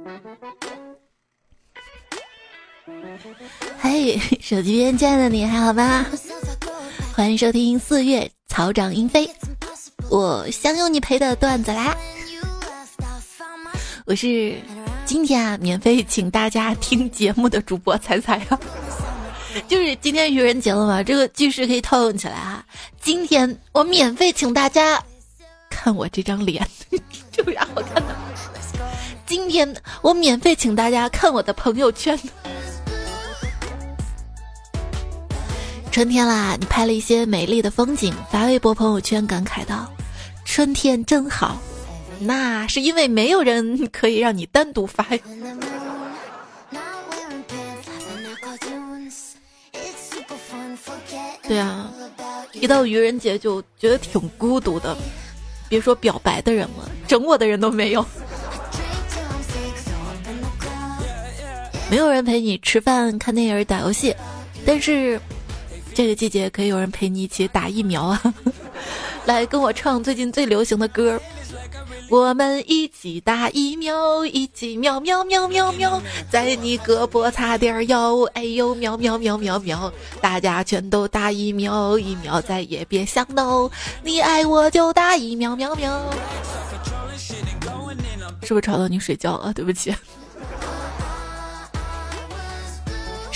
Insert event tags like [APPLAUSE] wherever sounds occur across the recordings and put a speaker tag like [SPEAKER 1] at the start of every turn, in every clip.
[SPEAKER 1] [LAUGHS] 嘿，手机边亲爱的你还好吗？欢迎收听四月草长莺飞，我相拥你陪的段子啦。我是今天啊免费请大家听节目的主播彩彩啊，就是今天愚人节了嘛，这个句式可以套用起来啊。今天我免费请大家看我这张脸，这有啥好看的？今天我免费请大家看我的朋友圈。春天啦，你拍了一些美丽的风景，发微博朋友圈，感慨道：“春天真好。”那是因为没有人可以让你单独发。对啊，一到愚人节就觉得挺孤独的，别说表白的人了，整我的人都没有。没有人陪你吃饭、看电影、打游戏，但是。这个季节可以有人陪你一起打疫苗啊！[LAUGHS] 来跟我唱最近最流行的歌，我们一起打疫苗，一起喵喵喵喵喵，在你胳膊擦点药，哎呦喵喵喵喵喵，大家全都打疫苗，疫苗再也别想 no，你爱我就打疫苗喵喵。是不是吵到你睡觉了？对不起。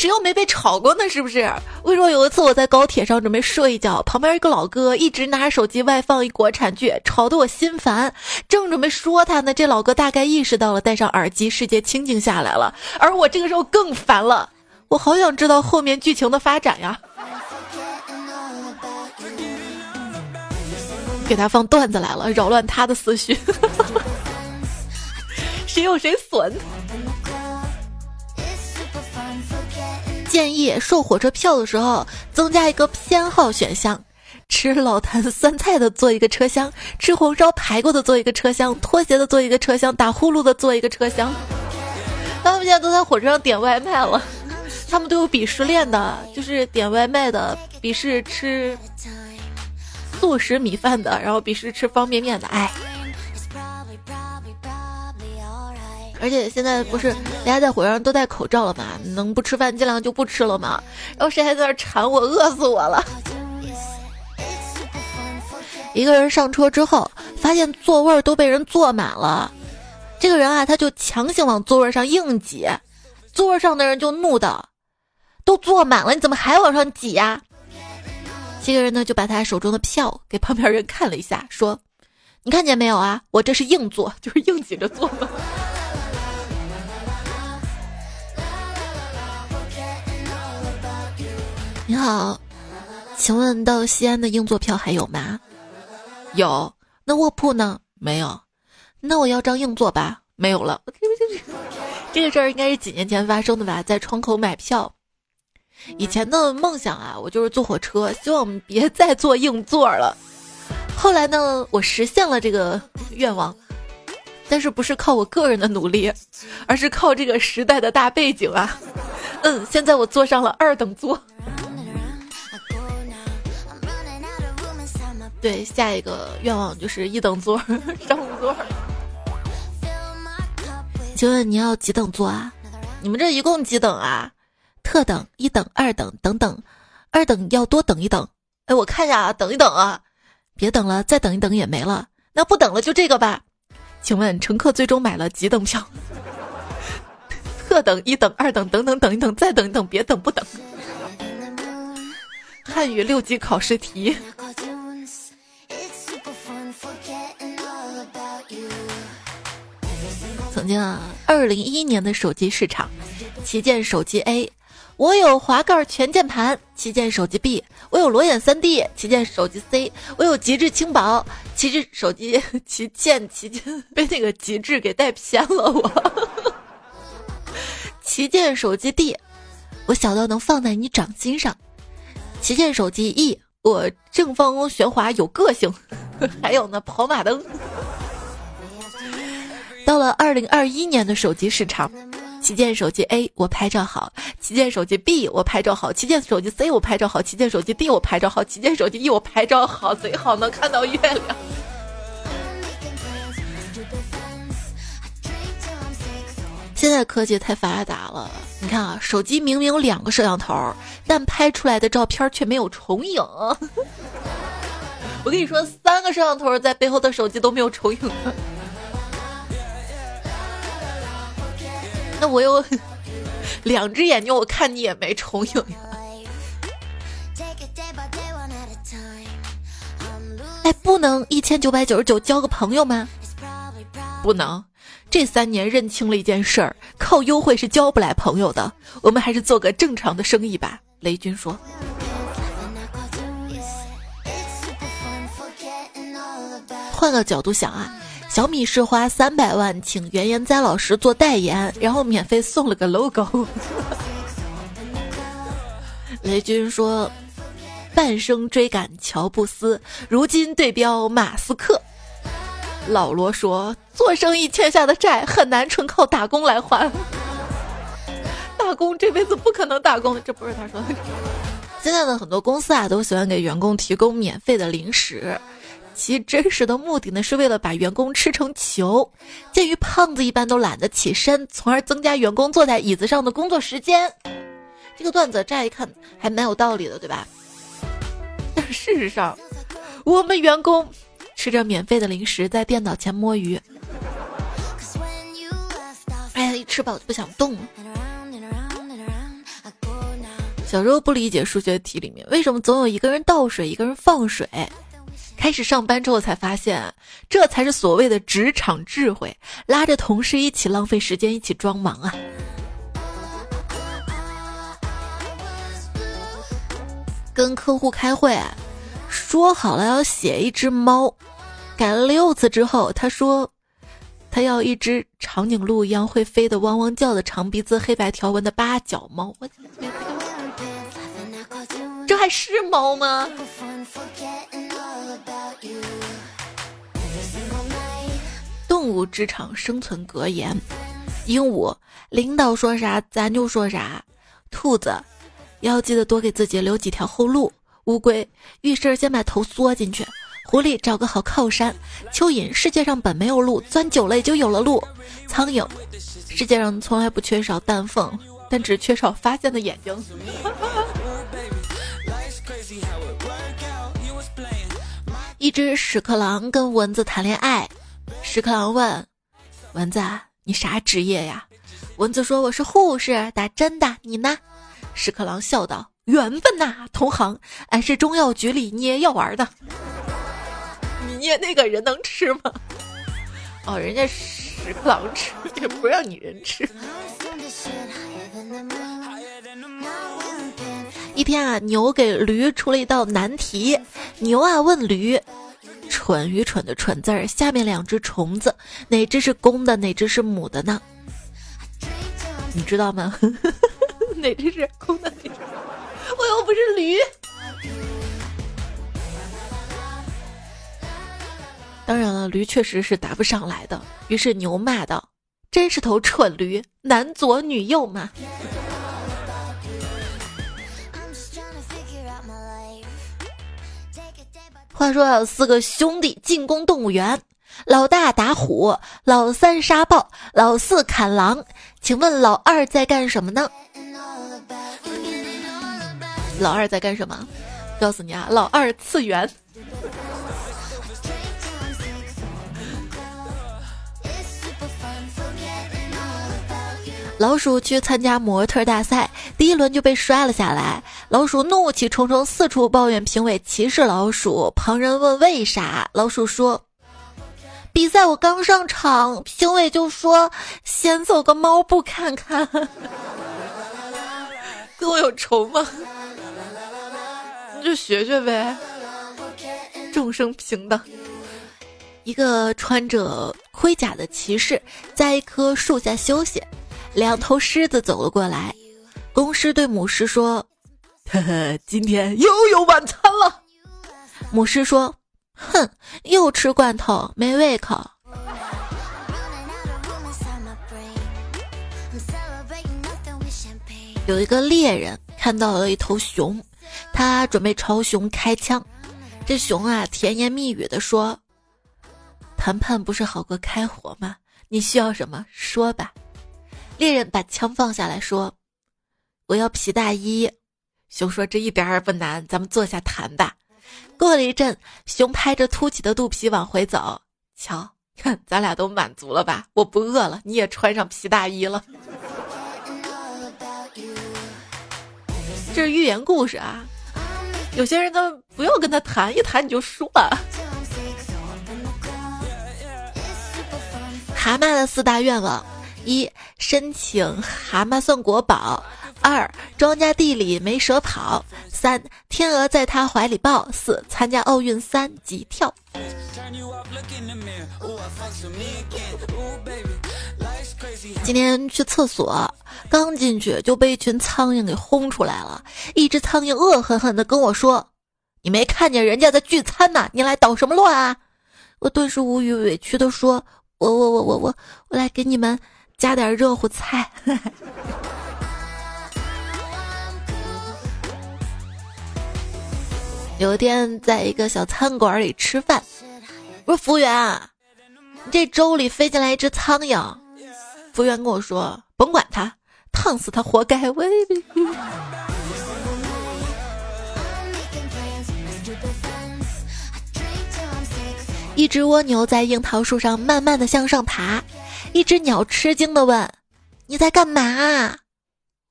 [SPEAKER 1] 谁又没被吵过呢？是不是？为什么，有一次我在高铁上准备睡一觉，旁边一个老哥一直拿着手机外放一国产剧，吵得我心烦。正准备说他呢，这老哥大概意识到了，戴上耳机，世界清静下来了。而我这个时候更烦了，我好想知道后面剧情的发展呀！给他放段子来了，扰乱他的思绪。[LAUGHS] 谁有谁损。建议售火车票的时候增加一个偏好选项：吃老坛酸菜的坐一个车厢，吃红烧排骨的坐一个车厢，拖鞋的坐一个车厢，打呼噜的坐一个车厢。他们现在都在火车上点外卖了，他们都有鄙视链的，就是点外卖的鄙视吃素食米饭的，然后鄙视吃方便面的，哎。而且现在不是大家在火车上都戴口罩了嘛？能不吃饭尽量就不吃了嘛。然后谁还在那馋我，饿死我了。一个人上车之后，发现座位都被人坐满了。这个人啊，他就强行往座位上硬挤，座位上的人就怒道：“都坐满了，你怎么还往上挤呀？”这个人呢，就把他手中的票给旁边人看了一下，说：“你看见没有啊？我这是硬座，就是硬挤着坐。”你好，请问到西安的硬座票还有吗？有。那卧铺呢？没有。那我要张硬座吧。没有了。[LAUGHS] 这个事儿应该是几年前发生的吧？在窗口买票。以前的梦想啊，我就是坐火车，希望我们别再坐硬座了。后来呢，我实现了这个愿望，但是不是靠我个人的努力，而是靠这个时代的大背景啊。嗯，现在我坐上了二等座。对，下一个愿望就是一等座商务座。请问你要几等座啊？你们这一共几等啊？特等、一等、二等等等，二等要多等一等。哎，我看一下啊，等一等啊，别等了，再等一等也没了。那不等了，就这个吧。请问乘客最终买了几等票？[LAUGHS] 特等、一等、二等等等等一等，再等一等，别等不等。汉语六级考试题。曾经啊，二零一一年的手机市场，旗舰手机 A，我有滑盖全键盘；旗舰手机 B，我有裸眼三 D；旗舰手机 C，我有极致轻薄；旗帜手机 [LAUGHS] 旗舰旗舰 [LAUGHS] 被那个极致给带偏了，我。[LAUGHS] 旗舰手机 D，我小到能放在你掌心上；旗舰手机 E，我正方旋滑有个性；还有呢，跑马灯。到了二零二一年的手机市场，旗舰手机 A 我拍照好，旗舰手机 B 我拍照好，旗舰手机 C 我拍照好，旗舰手机 D 我拍照好，旗舰手机 E 我拍照好，最好能看到月亮。现在科技太发达了，你看啊，手机明明有两个摄像头，但拍出来的照片却没有重影。[LAUGHS] 我跟你说，三个摄像头在背后的手机都没有重影。那我有 [LAUGHS] 两只眼睛，我看你也没重影呀。哎，不能一千九百九十九交个朋友吗？不能，这三年认清了一件事儿，靠优惠是交不来朋友的。我们还是做个正常的生意吧。雷军说。换个角度想啊，小米是花三百万请袁研哉老师做代言，然后免费送了个 logo。[LAUGHS] 雷军说。半生追赶乔布斯，如今对标马斯克。老罗说：“做生意欠下的债很难纯靠打工来还，打工这辈子不可能打工。”这不是他说的。现在的很多公司啊，都喜欢给员工提供免费的零食，其真实的目的呢，是为了把员工吃成球。鉴于胖子一般都懒得起身，从而增加员工坐在椅子上的工作时间。这个段子乍一看还蛮有道理的，对吧？[LAUGHS] 但事实上，我们员工吃着免费的零食，在电脑前摸鱼。哎呀，一吃饱就不想动了。小时候不理解数学题里面为什么总有一个人倒水，一个人放水。开始上班之后才发现，这才是所谓的职场智慧，拉着同事一起浪费时间，一起装忙啊。跟客户开会，说好了要写一只猫，改了六次之后，他说他要一只长颈鹿一样会飞的、汪汪叫的长鼻子、黑白条纹的八角猫。这还是猫吗？动物职场生存格言：鹦鹉领导说啥咱就说啥，兔子。要记得多给自己留几条后路。乌龟遇事先把头缩进去。狐狸找个好靠山。蚯蚓世界上本没有路，钻久了也就有了路。苍蝇世界上从来不缺少蛋缝，但只缺少发现的眼睛。一只屎壳郎跟蚊子谈恋爱。屎壳郎问蚊子：“你啥职业呀？”蚊子说：“我是护士，打针的。你呢？”屎壳郎笑道：“缘分呐，同行，俺是中药局里捏药丸的。你捏那个人能吃吗？哦，人家屎壳郎吃，也不让你人吃。一天啊，牛给驴出了一道难题。牛啊问驴：蠢愚蠢的蠢字儿，下面两只虫子，哪只是公的，哪只是母的呢？你知道吗？[LAUGHS] 哪只是公的？我又不是驴。当然了，驴确实是答不上来的。于是牛骂道：“真是头蠢驴，男左女右嘛！”话说有四个兄弟进攻动物园，老大打虎，老三杀豹，老四砍狼。请问老二在干什么呢？老二在干什么？告诉你啊，老二次元。老鼠去参加模特大赛，第一轮就被摔了下来。老鼠怒气冲冲，四处抱怨评委歧视老鼠。旁人问为啥，老鼠说：“比赛我刚上场，评委就说先走个猫步看看。[LAUGHS] ”跟我有仇吗？就学学呗，众生平等。一个穿着盔甲的骑士在一棵树下休息，两头狮子走了过来。公狮对母狮说：“呵呵，今天又有晚餐了。”母狮说：“哼，又吃罐头，没胃口。”有一个猎人看到了一头熊。他准备朝熊开枪，这熊啊甜言蜜语的说：“谈判不是好过开火吗？你需要什么说吧。”猎人把枪放下来说：“我要皮大衣。”熊说：“这一点也不难，咱们坐下谈吧。”过了一阵，熊拍着凸起的肚皮往回走。瞧，看咱俩都满足了吧？我不饿了，你也穿上皮大衣了。这是寓言故事啊！有些人都不用跟他谈，一谈你就输了。蛤蟆的四大愿望：一、申请蛤蟆算国宝；二、庄稼地里没蛇跑；三、天鹅在他怀里抱；四、参加奥运三级跳。今天去厕所，刚进去就被一群苍蝇给轰出来了。一只苍蝇恶狠狠地跟我说：“你没看见人家在聚餐吗？你来捣什么乱啊？”我顿时无语，委屈地说：“我我我我我我来给你们加点热乎菜。” [LAUGHS] 有一天在一个小餐馆里吃饭，我说：“服务员，这粥里飞进来一只苍蝇。”服务员跟我说：“甭管他，烫死他活该。”我。一只蜗牛在樱桃树上慢慢的向上爬，一只鸟吃惊的问：“你在干嘛？”“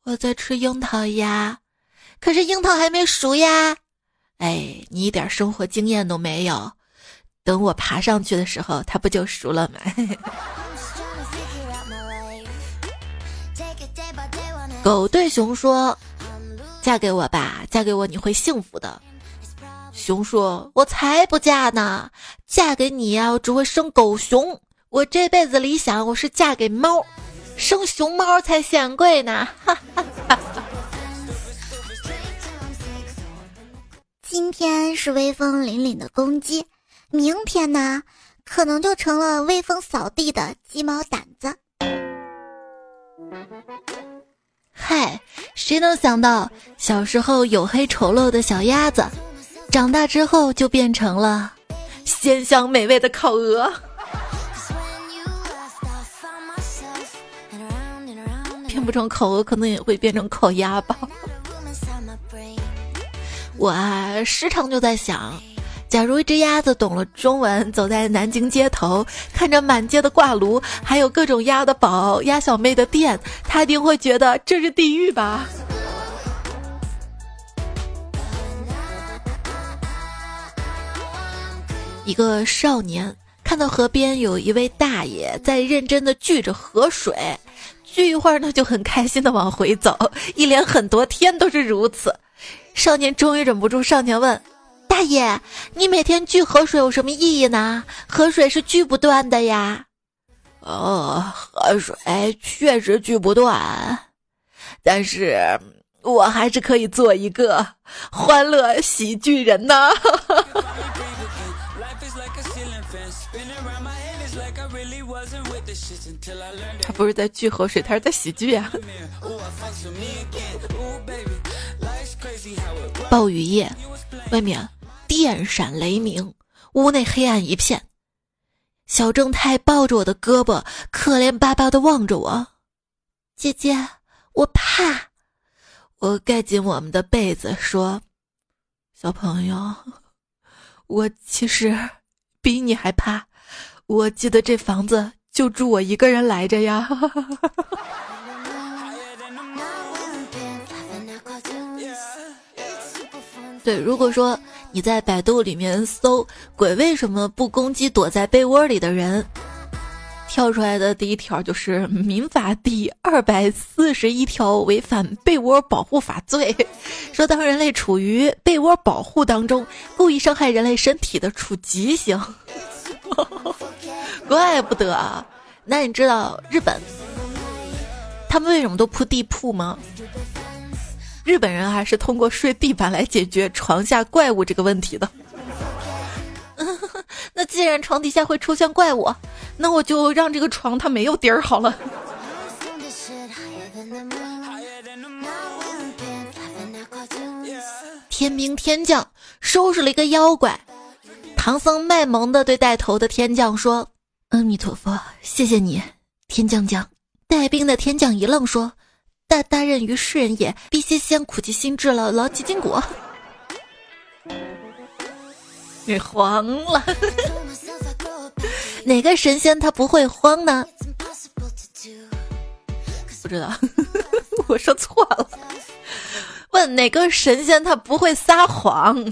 [SPEAKER 1] 我在吃樱桃呀。”“可是樱桃还没熟呀。”“哎，你一点生活经验都没有，等我爬上去的时候，它不就熟了吗？” [LAUGHS] 狗对熊说：“嫁给我吧，嫁给我你会幸福的。”熊说：“我才不嫁呢，嫁给你呀，我只会生狗熊。我这辈子理想，我是嫁给猫，生熊猫才显贵呢。”哈哈哈。
[SPEAKER 2] 今天是威风凛凛的公鸡，明天呢，可能就成了威风扫地的鸡毛掸子。
[SPEAKER 1] 嗨，谁能想到小时候黝黑丑陋的小鸭子，长大之后就变成了鲜香美味的烤鹅？变不成烤鹅，可能也会变成烤鸭吧。我啊，时常就在想。假如一只鸭子懂了中文，走在南京街头，看着满街的挂炉，还有各种鸭的宝、鸭小妹的店，它一定会觉得这是地狱吧？一个少年看到河边有一位大爷在认真的聚着河水，聚一会儿呢就很开心的往回走，一连很多天都是如此。少年终于忍不住上前问。大爷，你每天聚河水有什么意义呢？河水是聚不断的呀。
[SPEAKER 3] 哦，河水确实聚不断，但是我还是可以做一个欢乐喜剧人呢。[LAUGHS]
[SPEAKER 1] 他不是在聚河水，他是在喜剧呀。[LAUGHS] 暴雨夜，外面。电闪雷鸣，屋内黑暗一片。小正太抱着我的胳膊，可怜巴巴的望着我。姐姐，我怕。我盖紧我们的被子，说：“小朋友，我其实比你还怕。我记得这房子就住我一个人来着呀。” [LAUGHS] 对，如果说。你在百度里面搜“鬼为什么不攻击躲在被窝里的人”，跳出来的第一条就是《民法》第二百四十一条违反被窝保护法罪，说当人类处于被窝保护当中，故意伤害人类身体的，处极刑。[LAUGHS] 怪不得啊！那你知道日本他们为什么都铺地铺吗？日本人还是通过睡地板来解决床下怪物这个问题的。[LAUGHS] 那既然床底下会出现怪物，那我就让这个床它没有底儿好了。天兵天将收拾了一个妖怪，唐僧卖萌的对带头的天将说：“阿弥陀佛，谢谢你，天将将。”带兵的天将一愣，说：“大大任于世人也，必先先苦其心志了，劳其筋骨。[LAUGHS] ”
[SPEAKER 3] 你慌了？[LAUGHS]
[SPEAKER 1] 哪个神仙他不会慌呢？[LAUGHS]
[SPEAKER 3] 不知道，我说错了。问哪个神仙他不会撒谎？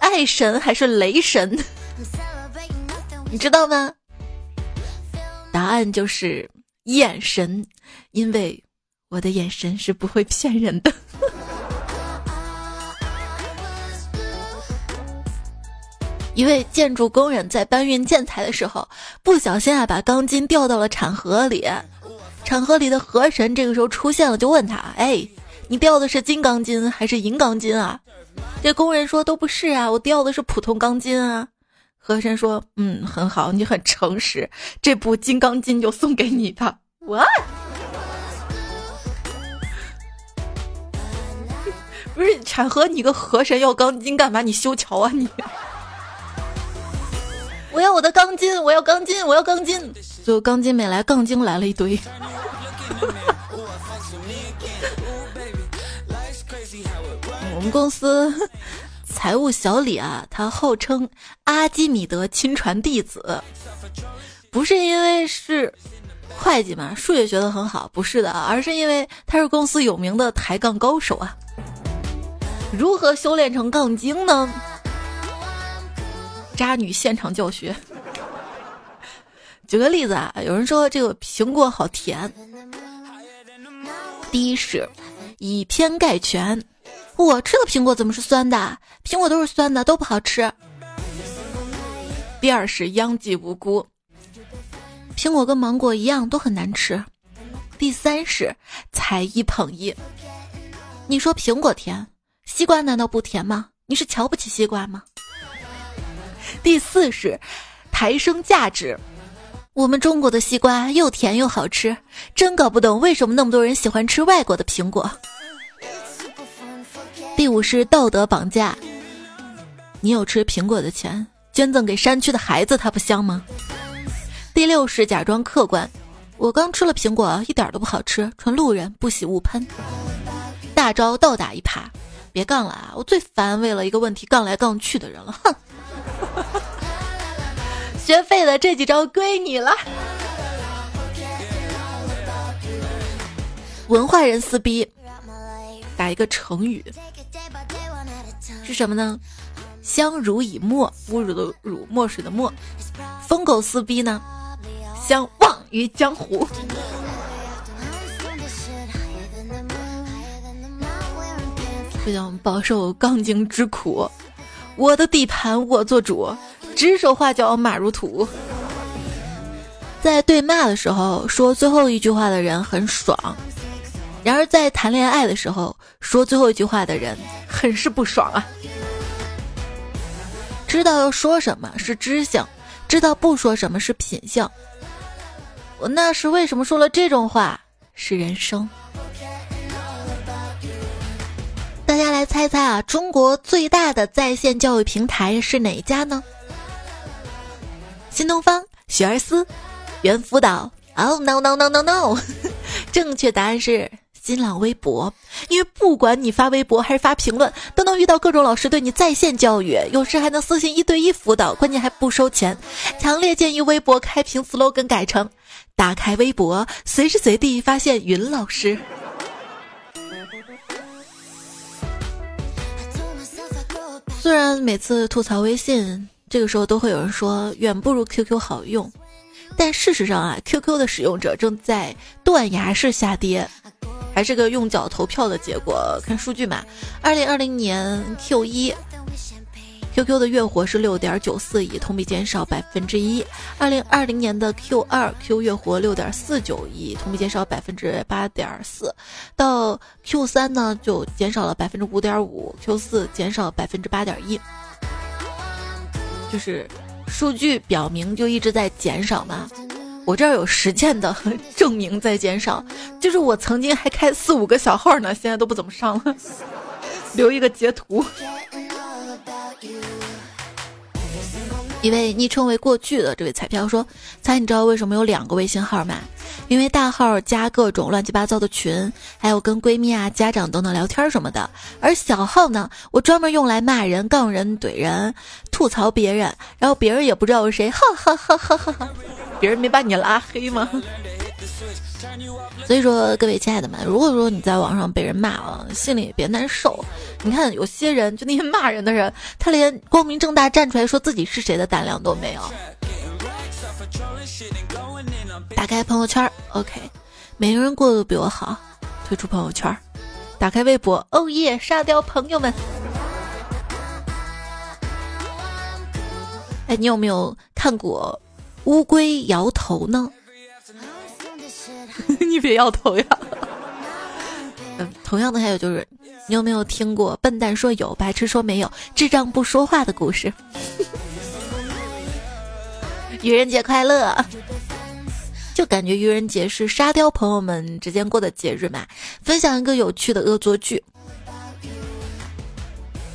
[SPEAKER 3] 爱神还是雷神？
[SPEAKER 1] 你知道吗？
[SPEAKER 3] 答案就是眼神，因为我的眼神是不会骗人的。[LAUGHS]
[SPEAKER 1] 一位建筑工人在搬运建材的时候，不小心啊把钢筋掉到了产河里。产河里的河神这个时候出现了，就问他：“哎，你掉的是金钢筋还是银钢筋啊？”这工人说：“都不是啊，我掉的是普通钢筋啊。”河神说：“嗯，很好，你很诚实，这部金刚筋就送给你吧。”
[SPEAKER 3] What？不是产河，你个河神要钢筋干嘛？你修桥啊你？[LAUGHS]
[SPEAKER 1] 我要我的钢筋，我要钢筋，我要钢筋。最后钢筋没来，杠精来了一堆。[LAUGHS] 我们公司财务小李啊，他号称阿基米德亲传弟子，不是因为是会计嘛，数学学得很好，不是的，而是因为他是公司有名的抬杠高手啊。如何修炼成杠精呢？渣女现场教学。举个例子啊，有人说这个苹果好甜。第一是以偏概全，我吃的苹果怎么是酸的？苹果都是酸的，都不好吃。第二是殃及无辜，苹果跟芒果一样都很难吃。第三是才一捧一，你说苹果甜，西瓜难道不甜吗？你是瞧不起西瓜吗？第四是抬升价值，我们中国的西瓜又甜又好吃，真搞不懂为什么那么多人喜欢吃外国的苹果。第五是道德绑架，你有吃苹果的钱，捐赠给山区的孩子，它不香吗？第六是假装客观，我刚吃了苹果，一点都不好吃，纯路人，不喜勿喷。大招倒打一耙，别杠了啊！我最烦为了一个问题杠来杠去的人了，哼。学废的这几招归你了。文化人撕逼，打一个成语是什么呢？相濡以沫，侮辱的辱，墨水的墨。疯狗撕逼呢？相忘于江湖。不想饱受杠精之苦。我的地盘我做主，指手画脚马如土。在对骂的时候说最后一句话的人很爽，然而在谈恋爱的时候说最后一句话的人很是不爽啊。知道要说什么是知性，知道不说什么是品性。我那时为什么说了这种话？是人生。大家来猜猜啊，中国最大的在线教育平台是哪一家呢？新东方、学而思、猿辅导。Oh no no no no no！[LAUGHS] 正确答案是新浪微博，因为不管你发微博还是发评论，都能遇到各种老师对你在线教育，有时还能私信一对一辅导，关键还不收钱。强烈建议微博开屏 slogan 改成：打开微博，随时随地发现云老师。虽然每次吐槽微信，这个时候都会有人说远不如 QQ 好用，但事实上啊，QQ 的使用者正在断崖式下跌，还是个用脚投票的结果。看数据嘛，二零二零年 Q 一。QQ 的月活是六点九四亿，同比减少百分之一。二零二零年的 Q 二 Q 月活六点四九亿，同比减少百分之八点四。到 Q 三呢，就减少了百分之五点五，Q 四减少百分之八点一。就是数据表明就一直在减少嘛。我这儿有实践的 [LAUGHS] 证明在减少，就是我曾经还开四五个小号呢，现在都不怎么上了。[LAUGHS] 留一个截图。一位昵称为过去的这位彩票说：“猜你知道为什么有两个微信号吗？因为大号加各种乱七八糟的群，还有跟闺蜜啊、家长等等聊天什么的；而小号呢，我专门用来骂人、杠人、怼人、吐槽别人，然后别人也不知道是谁，哈哈哈哈哈哈！别人没把你拉黑吗？”所以说，各位亲爱的们，如果说你在网上被人骂了，心里也别难受。你看，有些人就那些骂人的人，他连光明正大站出来说自己是谁的胆量都没有。打开朋友圈，OK，每个人过得都比我好。退出朋友圈，打开微博，哦耶，沙雕朋友们。哎，你有没有看过乌龟摇头呢？[LAUGHS] 你别摇头呀！[LAUGHS] 嗯，同样的还有就是，你有没有听过笨蛋说有，白痴说没有，智障不说话的故事？[LAUGHS] 愚人节快乐！就感觉愚人节是沙雕朋友们之间过的节日嘛。分享一个有趣的恶作剧：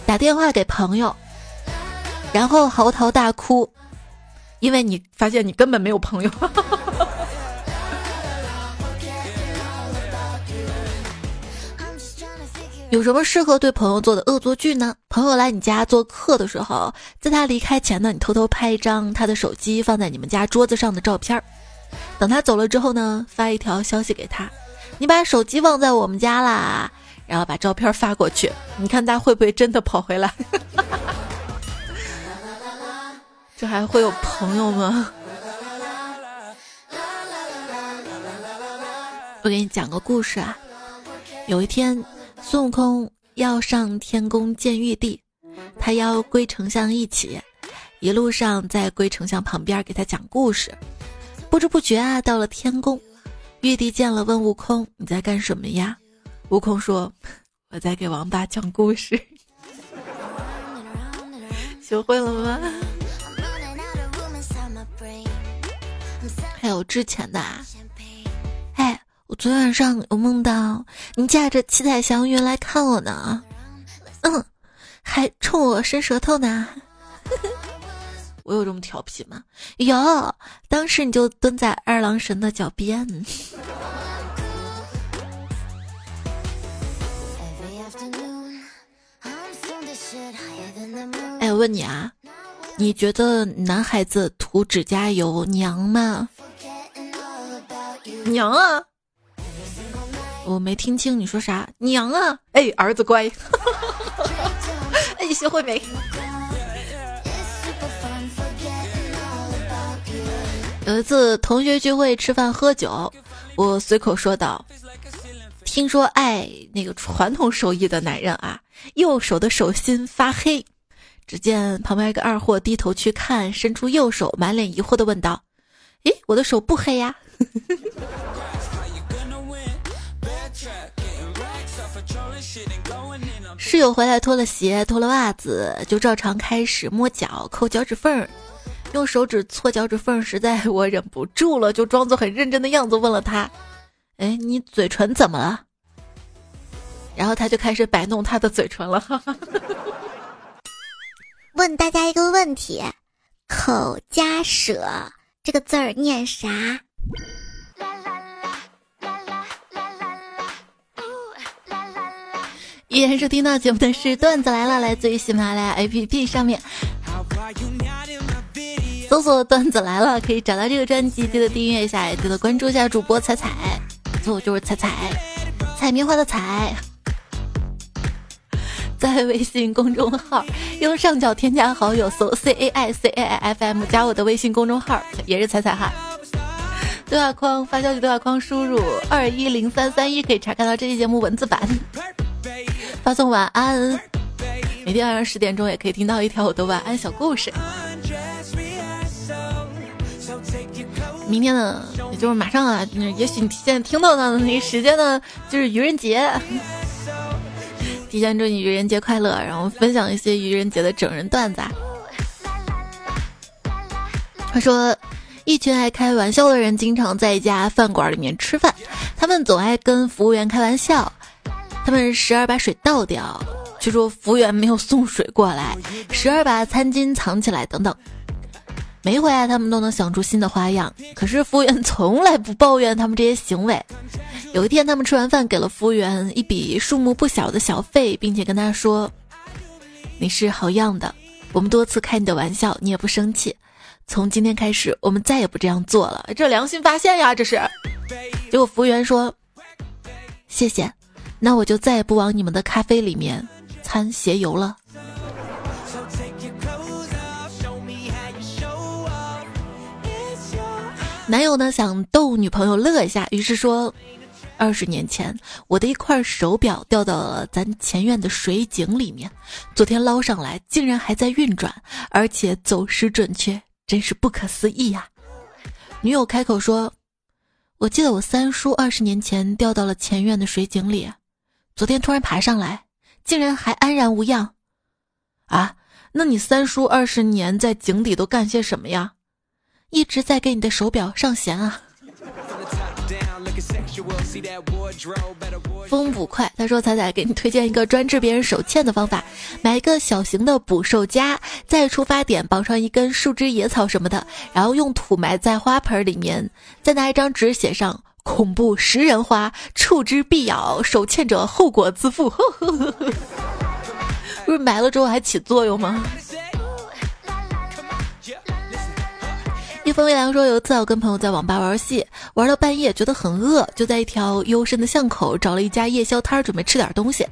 [SPEAKER 1] 打电话给朋友，然后嚎啕大哭，因为你发现你根本没有朋友。有什么适合对朋友做的恶作剧呢？朋友来你家做客的时候，在他离开前呢，你偷偷拍一张他的手机放在你们家桌子上的照片儿。等他走了之后呢，发一条消息给他：“你把手机忘在我们家啦。”然后把照片发过去，你看他会不会真的跑回来？[LAUGHS] 这还会有朋友吗？我给你讲个故事啊，有一天。孙悟空要上天宫见玉帝，他邀龟丞相一起，一路上在龟丞相旁边给他讲故事。不知不觉啊，到了天宫，玉帝见了问悟空：“你在干什么呀？”悟空说：“我在给王八讲故事。[LAUGHS] ”学会了吗？还有之前的。啊。我昨晚上有梦到你驾着七彩祥云来看我呢，嗯，还冲我伸舌头呢。[LAUGHS] 我有这么调皮吗？有，当时你就蹲在二郎神的脚边。[LAUGHS] 哎，我问你啊，你觉得男孩子涂指甲油娘吗？娘啊！我没听清你说啥，娘啊！哎，儿子乖。哎，学会没？有一次同学聚会吃饭喝酒，我随口说道：“听说爱那个传统手艺的男人啊，右手的手心发黑。”只见旁边一个二货低头去看，伸出右手，满脸疑惑的问道：“诶，我的手不黑呀？”室友回来脱了鞋，脱了袜子，就照常开始摸脚、抠脚趾缝儿，用手指搓脚趾缝。实在我忍不住了，就装作很认真的样子问了他：“哎，你嘴唇怎么了？”然后他就开始摆弄他的嘴唇了。[LAUGHS]
[SPEAKER 2] 问大家一个问题：口加舍这个字儿念啥？
[SPEAKER 1] 依然收听到节目的是段子来了，来自于喜马拉雅 APP 上面搜索“段子来了”，可以找到这个专辑，记得订阅一下，也记得关注一下主播彩彩，错就是彩彩，采棉花的采。在微信公众号右上角添加好友，搜 C A I C A I F M，加我的微信公众号，也是彩彩哈。对话框发消息，对话框输入二一零三三一，可以查看到这期节目文字版。发送晚安，每天晚上十点钟也可以听到一条我的晚安小故事。明天呢，也就是马上啊，也许你现在听到的那个时间呢，就是愚人节。提前祝你愚人节快乐，然后分享一些愚人节的整人段子。他说，一群爱开玩笑的人经常在一家饭馆里面吃饭，他们总爱跟服务员开玩笑。他们时而把水倒掉，据说服务员没有送水过来；时而把餐巾藏起来，等等。每回来他们都能想出新的花样，可是服务员从来不抱怨他们这些行为。有一天，他们吃完饭给了服务员一笔数目不小的小费，并且跟他说：“你是好样的，我们多次开你的玩笑，你也不生气。从今天开始，我们再也不这样做了。”这良心发现呀，这是。结果服务员说：“谢谢，那我就再也不往你们的咖啡里面掺鞋油了。”男友呢想逗女朋友乐一下，于是说：“二十年前，我的一块手表掉到了咱前院的水井里面，昨天捞上来，竟然还在运转，而且走时准确，真是不可思议呀！”女友开口说：“我记得我三叔二十年前掉到了前院的水井里，昨天突然爬上来，竟然还安然无恙。啊，那你三叔二十年在井底都干些什么呀？”一直在给你的手表上弦啊！风捕快，他说：“彩彩给你推荐一个专治别人手欠的方法，买一个小型的捕兽夹，在出发点绑上一根树枝、野草什么的，然后用土埋在花盆里面，再拿一张纸写上‘恐怖食人花，触之必咬，手欠者后果自负’。呵呵呵不是埋了之后还起作用吗？”一风微凉说：“有一次我跟朋友在网吧玩游戏，玩到半夜，觉得很饿，就在一条幽深的巷口找了一家夜宵摊，准备吃点东西。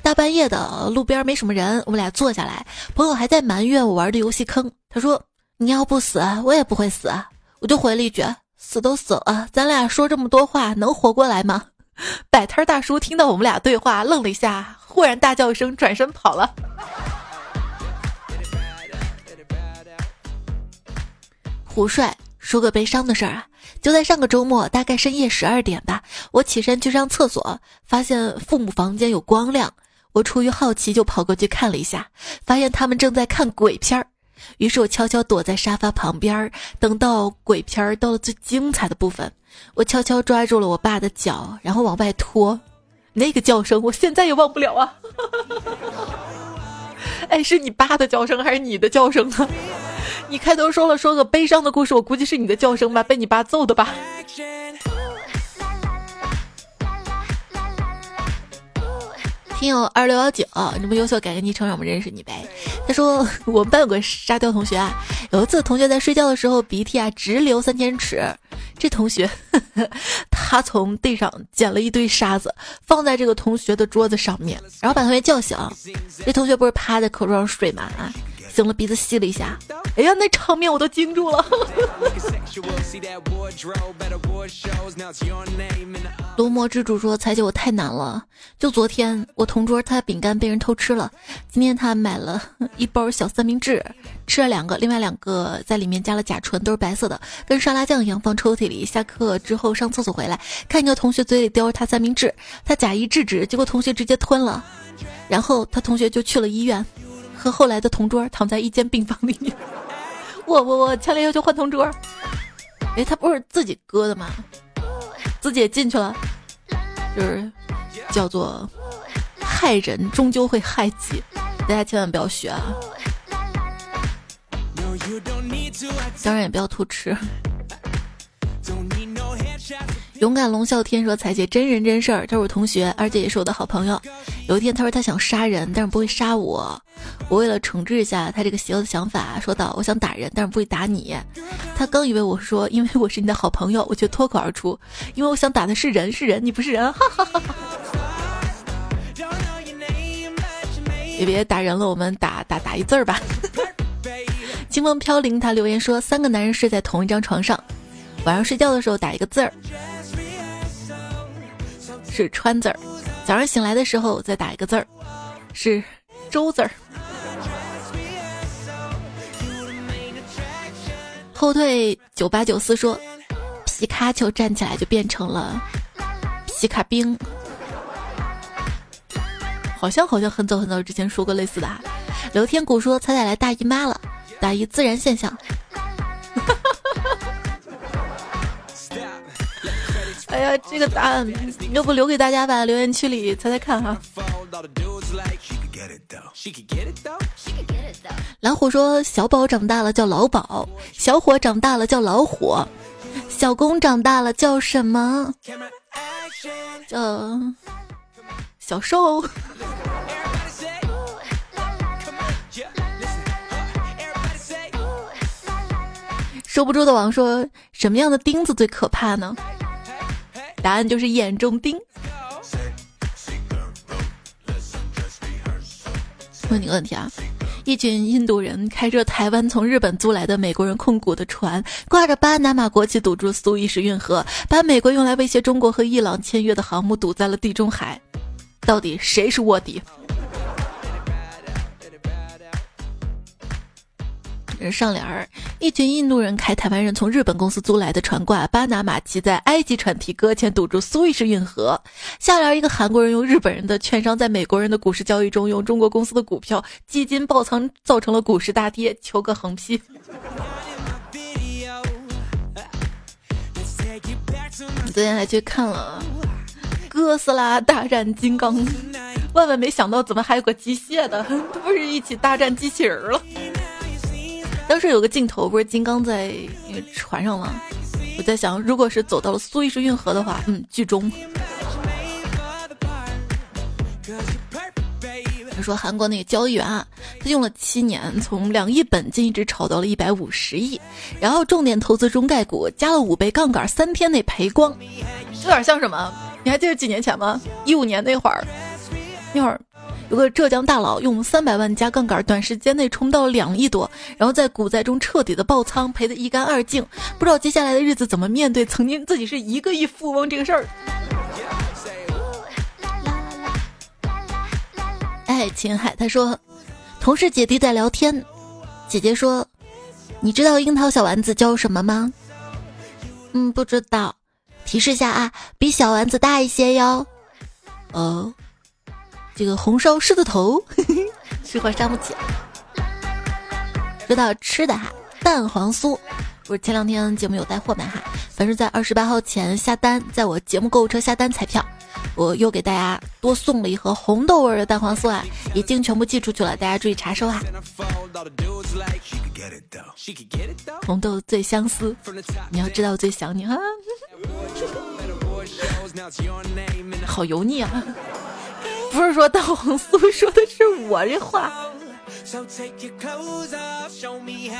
[SPEAKER 1] 大半夜的，路边没什么人，我们俩坐下来，朋友还在埋怨我玩的游戏坑。他说：‘你要不死，我也不会死。’我就回了一句：‘死都死了，咱俩说这么多话，能活过来吗？’ [LAUGHS] 摆摊大叔听到我们俩对话，愣了一下，忽然大叫一声，转身跑了。”胡帅说个悲伤的事儿啊，就在上个周末，大概深夜十二点吧，我起身去上厕所，发现父母房间有光亮，我出于好奇就跑过去看了一下，发现他们正在看鬼片儿，于是我悄悄躲在沙发旁边，等到鬼片儿到了最精彩的部分，我悄悄抓住了我爸的脚，然后往外拖，那个叫声我现在也忘不了啊！[LAUGHS] 哎，是你爸的叫声还是你的叫声啊？你开头说了说个悲伤的故事，我估计是你的叫声吧，被你爸揍的吧。听友二六幺九，这么优秀，改个昵称让我们认识你呗。他说我们班有个沙雕同学啊，有一次同学在睡觉的时候鼻涕啊直流三千尺，这同学 [LAUGHS] 他从地上捡了一堆沙子放在这个同学的桌子上面，然后把同学叫醒。这同学不是趴在课桌上睡吗？啊。醒了，鼻子吸了一下，哎呀，那场面我都惊住了。罗魔之主说：“彩姐，我太难了。就昨天，我同桌他饼干被人偷吃了。今天他买了 [LAUGHS] 一包小三明治，吃了两个，另外两个在里面加了甲醇，都是白色的，跟沙拉酱一样，放抽屉里。下课之后上厕所回来，看一个同学嘴里叼着他三明治，他假意制止，结果同学直接吞了，然后他同学就去了医院。”和后来的同桌躺在一间病房里面，我我我强烈要求换同桌。哎，他不是自己割的吗？自己也进去了，就是叫做害人终究会害己，大家千万不要学啊！当然也不要偷吃。勇敢龙啸天说：“彩姐真人真事儿，他是我同学，而且也是我的好朋友。有一天，他说他想杀人，但是不会杀我。我为了惩治一下他这个邪恶的想法，说道：我想打人，但是不会打你。他刚以为我说因为我是你的好朋友，我却脱口而出：因为我想打的是人，是人，你不是人。[LAUGHS] 哈哈哈哈也别打人了，我们打打打一字儿吧。[LAUGHS] 清风飘零，他留言说：三个男人睡在同一张床上，晚上睡觉的时候打一个字儿。”是川字儿，早上醒来的时候再打一个字儿，是周字儿。后退九八九四说，皮卡丘站起来就变成了皮卡兵，好像好像很早很早之前说过类似的啊。刘天谷说，彩彩来大姨妈了，打一自然现象。哎呀，这个答案要不留给大家吧，留言区里猜猜看哈。老虎说：“小宝长大了叫老宝，小伙长大了叫老火，小公长大了叫什么？叫小瘦。[LAUGHS] ”收不住的王说：“什么样的钉子最可怕呢？”答案就是眼中钉。问你个问题啊，一群印度人开着台湾从日本租来的美国人控股的船，挂着巴拿马国旗堵住苏伊士运河，把美国用来威胁中国和伊朗签约的航母堵在了地中海。到底谁是卧底？上联儿，一群印度人开台湾人从日本公司租来的船挂巴拿马旗，在埃及船体搁浅堵住苏伊士运河。下联一个韩国人用日本人的券商在美国人的股市交易中用中国公司的股票基金爆仓，造成了股市大跌。求个横批。[LAUGHS] 你昨天还去看了《哥斯拉大战金刚》，万万没想到，怎么还有个机械的？不是一起大战机器人了？当时有个镜头，不是金刚在船上吗？我在想，如果是走到了苏伊士运河的话，嗯，剧终。他说韩国那个交易员啊，他用了七年，从两亿本金一直炒到了一百五十亿，然后重点投资中概股，加了五倍杠杆，三天内赔光，有点像什么？你还记得几年前吗？一五年那会儿，那会儿。有个浙江大佬用三百万加杠杆，短时间内冲到两亿多，然后在股灾中彻底的爆仓，赔得一干二净。不知道接下来的日子怎么面对曾经自己是一个亿富翁这个事儿。哎，秦海他说，同事姐弟在聊天，姐姐说，你知道樱桃小丸子叫什么吗？嗯，不知道，提示下啊，比小丸子大一些哟。哦。这个红烧狮子头，[LAUGHS] 吃货伤不起。说到吃的哈，蛋黄酥，不是前两天节目有带货吗？哈，凡是在二十八号前下单，在我节目购物车下单彩票，我又给大家多送了一盒红豆味的蛋黄酥啊，已经全部寄出去了，大家注意查收哈。红豆最相思，你要知道我最想你哈。[LAUGHS] 好油腻啊！不是说大黄酥，说的是我这话。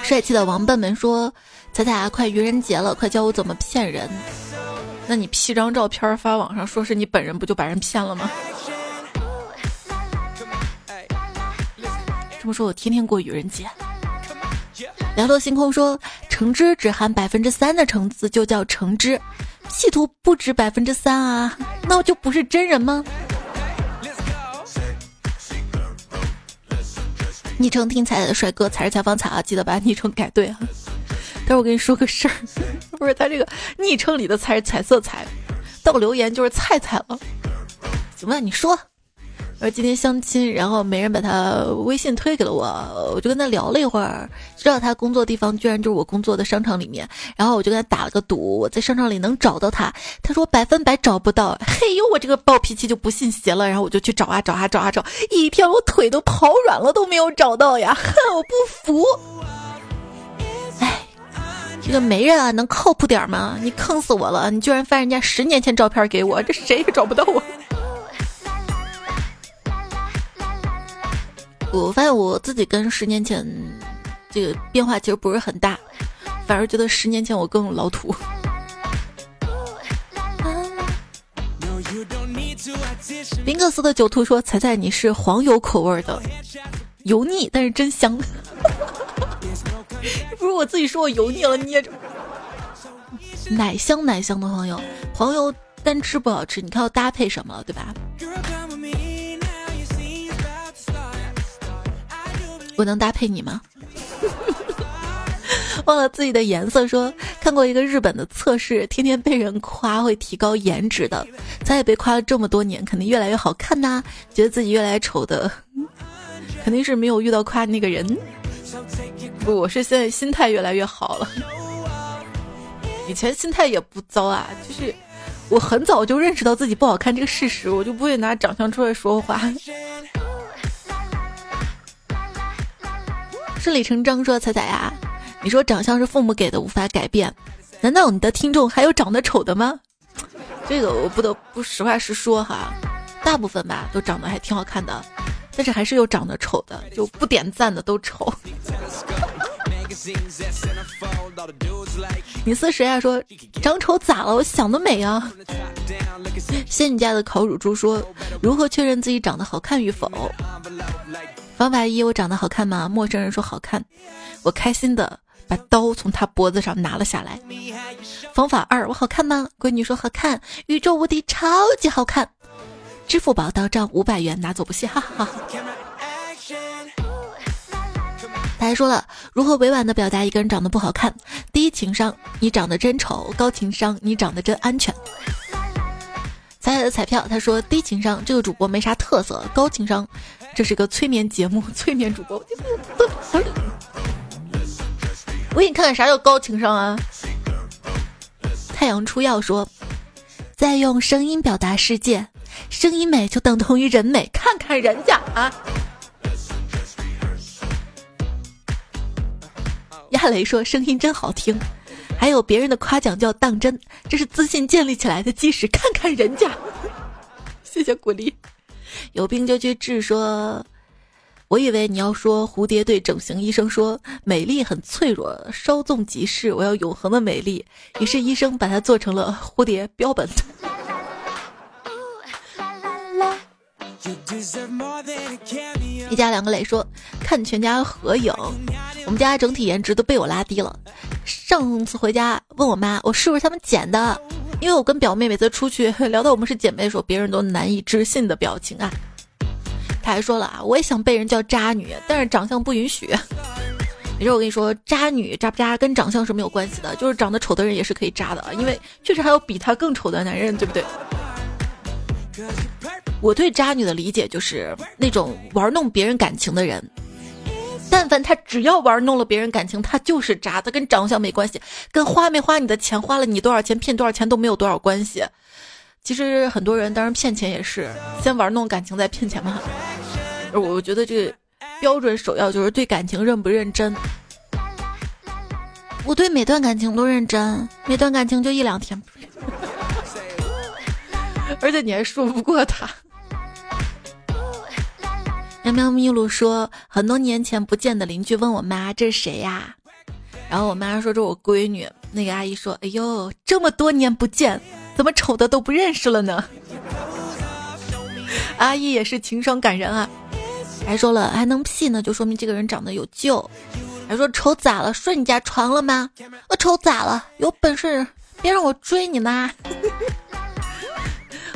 [SPEAKER 1] 帅气的王笨笨说：“彩彩啊，快愚人节了，快教我怎么骗人。”那你 P 张照片发网上，说是你本人，不就把人骗了吗？这么说，我天天过愚人节。寥落星空说：“橙汁只含百分之三的橙子就叫橙汁，P 图不止百分之三啊，那我就不是真人吗？” [LAUGHS] 昵称听彩彩的帅哥才是采访彩啊，记得把昵称改对啊。[LAUGHS] 但是我跟你说个事儿，[LAUGHS] 不是他这个昵称里的才是彩色彩，到留言就是菜菜了。行吧，你说。而今天相亲，然后没人把他微信推给了我，我就跟他聊了一会儿，知道他工作地方居然就是我工作的商场里面，然后我就跟他打了个赌，我在商场里能找到他。他说百分百找不到，嘿呦，我这个暴脾气就不信邪了，然后我就去找啊找啊找啊找，一天我腿都跑软了都没有找到呀，哼，我不服。哎，这个媒人啊，能靠谱点吗？你坑死我了，你居然翻人家十年前照片给我，这谁也找不到我。我发现我自己跟十年前这个变化其实不是很大，反而觉得十年前我更老土。林克斯的酒徒说：“彩彩，你是黄油口味的，油腻但是真香。[LAUGHS] ”不是我自己说我油腻了，捏着。奶香奶香的黄油，黄油单吃不好吃，你看要搭配什么，对吧？我能搭配你吗？[LAUGHS] 忘了自己的颜色，说看过一个日本的测试，天天被人夸会提高颜值的。咱也被夸了这么多年，肯定越来越好看呐。觉得自己越来越丑的，肯定是没有遇到夸那个人。不，我是现在心态越来越好了。以前心态也不糟啊，就是我很早就认识到自己不好看这个事实，我就不会拿长相出来说话。顺理成章说：“彩彩呀，你说长相是父母给的，无法改变，难道你的听众还有长得丑的吗？”这个我不得不实话实说哈，大部分吧都长得还挺好看的，但是还是有长得丑的，就不点赞的都丑。[LAUGHS] 你是谁啊？说长丑咋了？我想得美啊！仙女家的烤乳猪说：如何确认自己长得好看与否？方法一：我长得好看吗？陌生人说好看，我开心的把刀从他脖子上拿了下来。方法二：我好看吗？闺女说好看，宇宙无敌，超级好看。支付宝到账五百元，拿走不谢，哈哈哈。他还说了如何委婉的表达一个人长得不好看：低情商，你长得真丑；高情商，你长得真安全。彩彩的彩票，他说低情商，这个主播没啥特色；高情商，这是个催眠节目，[LAUGHS] 催眠主播。我给你看看啥叫高情商啊！太阳出药说，在用声音表达世界，声音美就等同于人美，看看人家啊！亚雷说：“声音真好听，还有别人的夸奖叫当真，这是自信建立起来的基石。看看人家，谢谢鼓励。有病就去治。说，我以为你要说蝴蝶对整形医生说美丽很脆弱，稍纵即逝，我要永恒的美丽。于是医生把它做成了蝴蝶标本。”一家两个磊说：“看全家合影，我们家整体颜值都被我拉低了。上次回家问我妈，我是不是他们捡的？因为我跟表妹每次出去 [LAUGHS] 聊到我们是姐妹的时候，别人都难以置信的表情啊。他还说了啊，我也想被人叫渣女，但是长相不允许。没事，我跟你说，渣女渣不渣跟长相是没有关系的，就是长得丑的人也是可以渣的啊，因为确实还有比他更丑的男人，对不对？”我对渣女的理解就是那种玩弄别人感情的人，但凡他只要玩弄了别人感情，他就是渣。他跟长相没关系，跟花没花你的钱，花了你多少钱，骗多少钱都没有多少关系。其实很多人当然骗钱也是先玩弄感情再骗钱嘛。我觉得这个标准首要就是对感情认不认真。我对每段感情都认真，每段感情就一两天，[LAUGHS] 而且你还说不过他。喵喵咪噜说，很多年前不见的邻居问我妈：“这是谁呀？”然后我妈说：“这是我闺女。”那个阿姨说：“哎呦，这么多年不见，怎么丑的都不认识了呢？” [LAUGHS] 阿姨也是情商感人啊，还说了还能屁呢，就说明这个人长得有救。还说丑咋了？睡你家床了吗？我丑咋了？有本事别让我追你呢！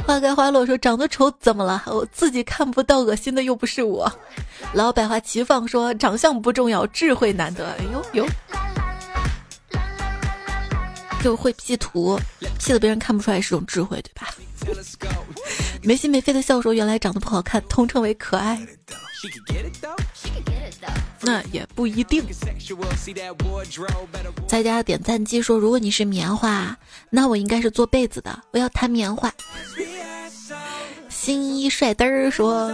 [SPEAKER 1] 花开花落说长得丑怎么了？我自己看不到，恶心的又不是我。老百花齐放说长相不重要，智慧难得。哎呦呦，就会 P 图，P 的别人看不出来是种智慧，对吧？没心没肺的笑说原来长得不好看，统称为可爱。那也不一定。在家点赞机说如果你是棉花，那我应该是做被子的，我要弹棉花。新一帅嘚儿说：“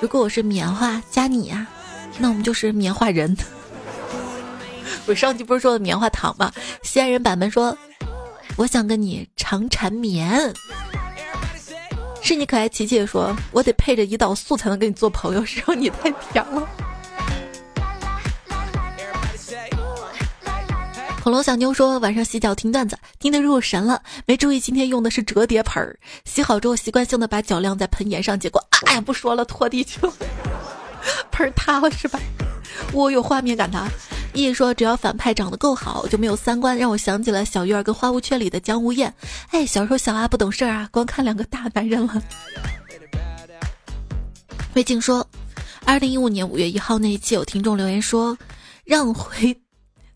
[SPEAKER 1] 如果我是棉花加你呀，那我们就是棉花人。[LAUGHS] ”我上期不是说的棉花糖吗？西安人版本说：“我想跟你长缠绵。”是你可爱琪琪说：“我得配着胰岛素才能跟你做朋友，是你太甜了。”恐龙小妞说：“晚上洗脚听段子，听得入神了，没注意今天用的是折叠盆儿。洗好之后，习惯性的把脚晾在盆沿上，结果哎呀，不说了，拖地去了，盆儿塌了是吧？我有画面感的。一说只要反派长得够好，就没有三观，让我想起了小鱼儿跟花无缺里的江无艳。哎，小时候小阿不懂事儿啊，光看两个大男人了。”魏静说：“二零一五年五月一号那一期有听众留言说，让回。”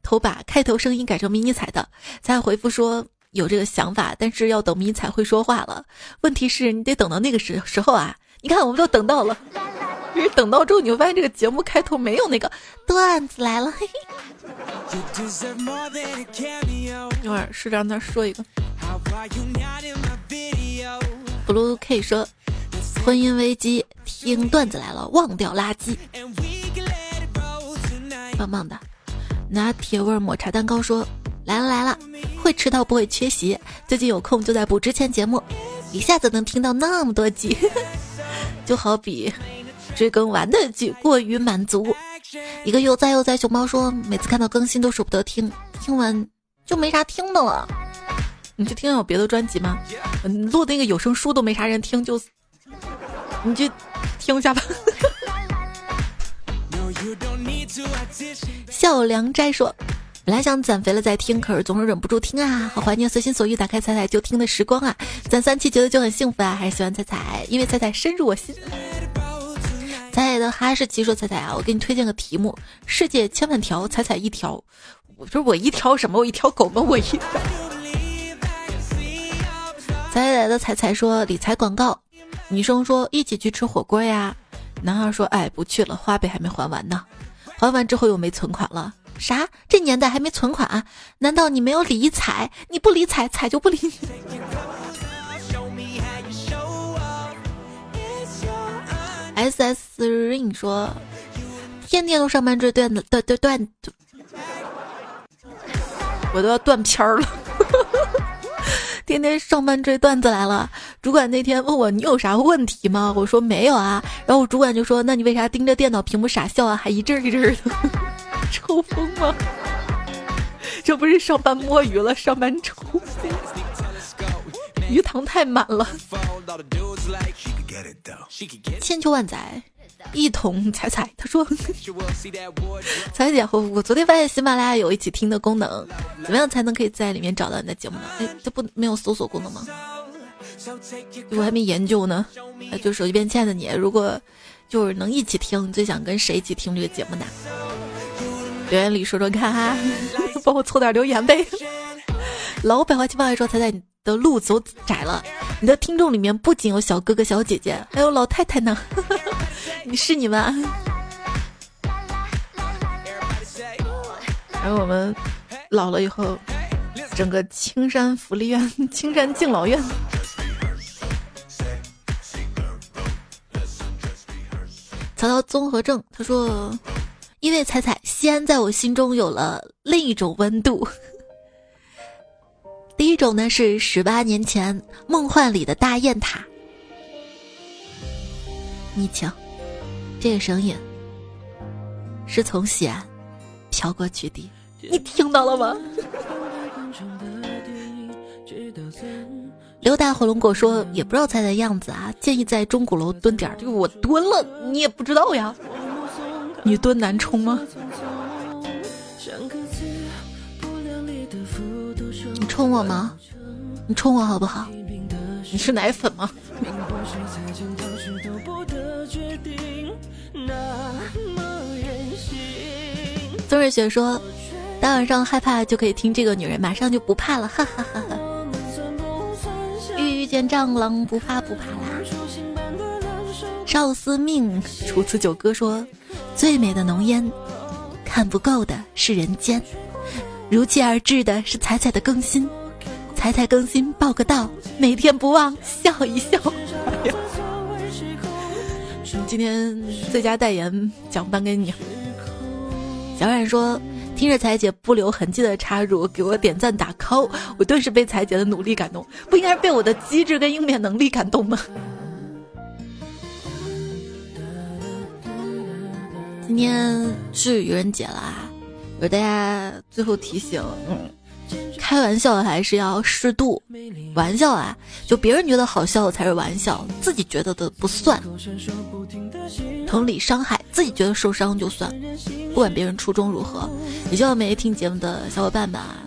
[SPEAKER 1] 头把开头声音改成迷你彩的，才回复说有这个想法，但是要等迷彩会说话了。问题是你得等到那个时时候啊！你看，我们都等到了，[LAUGHS] 可是等到之后，你会发现这个节目开头没有那个段子来了。嘿嘿。一会儿是让他说一个。Blue K 说：婚姻危机，听段子来了，忘掉垃圾。棒棒的。拿铁味抹茶蛋糕说：“来了来了，会迟到不会缺席。最近有空就在补之前节目，一下子能听到那么多集，[LAUGHS] 就好比追更完的剧过于满足。”一个悠哉悠哉熊猫说：“每次看到更新都舍不得听，听完就没啥听的了。你去听有别的专辑吗？录那个有声书都没啥人听，就你去听一下吧。”笑良斋说：“本来想攒肥了再听，可是总是忍不住听啊，好怀念随心所欲打开彩彩就听的时光啊！攒三期觉得就很幸福啊，还是喜欢彩彩，因为彩彩深入我心。”彩彩的哈士奇说：“彩彩啊，我给你推荐个题目：世界千万条，彩彩一条。我说我一条什么？我一条狗吗？我一条。”彩彩的彩彩说：“理财广告。”女生说：“一起去吃火锅呀。”男孩说：“哎，不去了，花呗还没还完呢。还完之后又没存款了。啥？这年代还没存款？难道你没有理财？你不理财，财就不理你。” S S Rain 说：“天天都上班追段子，段段段，我都要断片儿了。[LAUGHS] ”天天上班追段子来了。主管那天问我你有啥问题吗？我说没有啊。然后主管就说：“那你为啥盯着电脑屏幕傻笑啊？还一阵一阵的，[LAUGHS] 抽风吗？这不是上班摸鱼了，上班抽，鱼塘太满了。”千秋万载。一同踩踩，他说：“彩姐，我我昨天发现喜马拉雅有一起听的功能，怎么样才能可以在里面找到你的节目呢？哎，这不没有搜索功能吗？我还没研究呢。就手机边亲爱的你，如果就是能一起听，最想跟谁一起听这个节目呢？留言里说说看哈，帮我凑点留言呗。[LAUGHS] 老百花齐放说彩彩，你的路走窄了，你的听众里面不仅有小哥哥小姐姐，还有老太太呢。[LAUGHS] ”你是你们，然后我们老了以后，整个青山福利院、青山敬老院。曹操综合症，他说：“因为彩彩，西安在我心中有了另一种温度。第一种呢是十八年前梦幻里的大雁塔，你请。”这个声音是从西安飘过去的，你听到了吗？[LAUGHS] 刘大火龙果说也不知道猜的样子啊，建议在钟鼓楼蹲点儿。就我蹲了，你也不知道呀。你蹲南充吗？你冲我吗？你冲我好不好？你是奶粉吗？[LAUGHS] 曾瑞雪说：“大晚上害怕就可以听这个女人，马上就不怕了。”哈哈哈哈。见蟑螂不怕不怕啦。少司命楚辞九歌说：“最美的浓烟，看不够的是人间。如期而至的是彩彩的更新，彩彩更新报个到，每天不忘笑一笑。[LAUGHS] ”今天最佳代言奖颁给你。小冉说：“听着彩姐不留痕迹的插入，给我点赞打 call，我顿时被彩姐的努力感动，不应该是被我的机智跟应变能力感动吗？”今天是愚人节啦，给大家最后提醒。嗯开玩笑还是要适度，玩笑啊，就别人觉得好笑才是玩笑，自己觉得的不算。同理，伤害自己觉得受伤就算，不管别人初衷如何。也希望每一听节目的小伙伴们啊，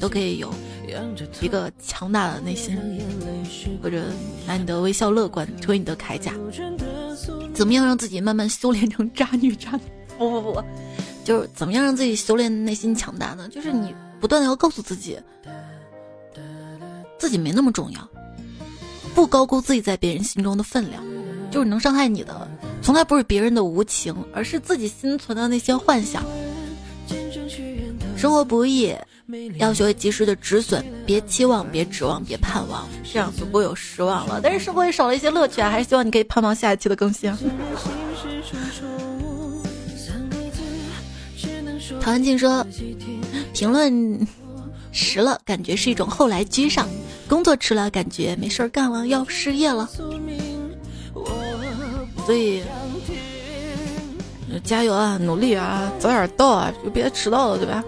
[SPEAKER 1] 都可以有一个强大的内心，或者拿你的微笑乐观成为你的铠甲。怎么样让自己慢慢修炼成渣女渣女？[LAUGHS] 不不不，就是怎么样让自己修炼内心强大呢？就是你。不断的要告诉自己，自己没那么重要，不高估自己在别人心中的分量。就是能伤害你的，从来不是别人的无情，而是自己心存的那些幻想。生活不易，要学会及时的止损，别期望，别指望，别盼望，这样就不会有失望了。但是生活也少了一些乐趣啊，还是希望你可以盼望下一期的更新。[LAUGHS] 陶文静说：“评论迟了，感觉是一种后来居上；工作迟了，感觉没事儿干了，要失业了。所以加油啊，努力啊，早点到啊，就别迟到了，对吧？”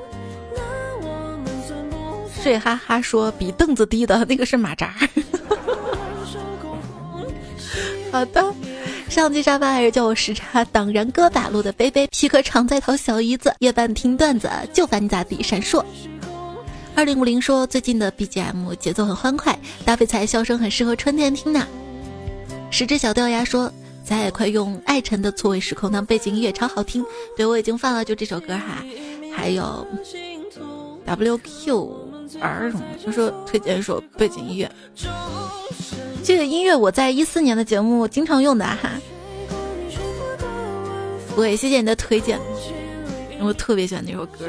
[SPEAKER 1] 睡哈哈说：“比凳子低的那个是马扎。[LAUGHS] ”好的。上期沙发还是叫我时差党然哥打路的杯杯皮革常在逃小姨子夜半听段子就烦你咋地闪烁。二零五零说最近的 BGM 节奏很欢快，大废材笑声很适合春天听呢。十只小掉牙说咱也快用爱晨的错位时空当背景音乐超好听，对我已经放了就这首歌哈，还有 WQR 什么就说推荐一首背景音乐。这个音乐我在一四年的节目经常用的哈，我也谢谢你的推荐，我特别喜欢那首歌。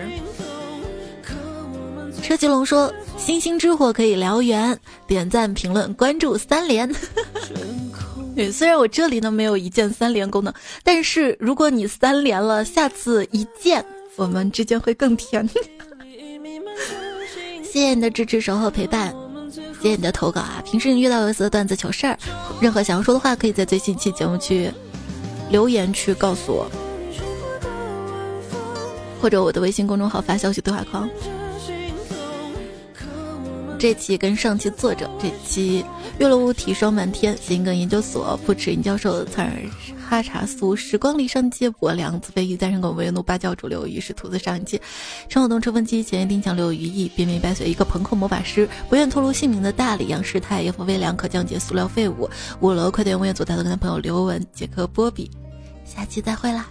[SPEAKER 1] 车吉龙说：“星星之火可以燎原，点赞、评论、关注三连。[LAUGHS] ”对，虽然我这里呢没有一键三连功能，但是如果你三连了，下次一键我们之间会更甜。[LAUGHS] 谢谢你的支持、守候、陪伴。谢谢你的投稿啊！平时你遇到有意思的段子、糗事儿，任何想要说的话，可以在最新期节目区留言区告诉我，或者我的微信公众号发消息对话框。这期跟上期作者，这期月落乌啼霜满天，新梗研究所不耻尹教授参尔哈查苏时光里上接薄凉子非鱼单身狗唯怒八教主流鱼是兔子上一期，陈晓东吹风机前一丁强留有余意边边白雪一个朋克魔法师不愿透露姓名的大理杨师太叶夫微凉可降解塑料废物。五楼快点物业组大头跟他朋友刘文杰克波比，下期再会啦。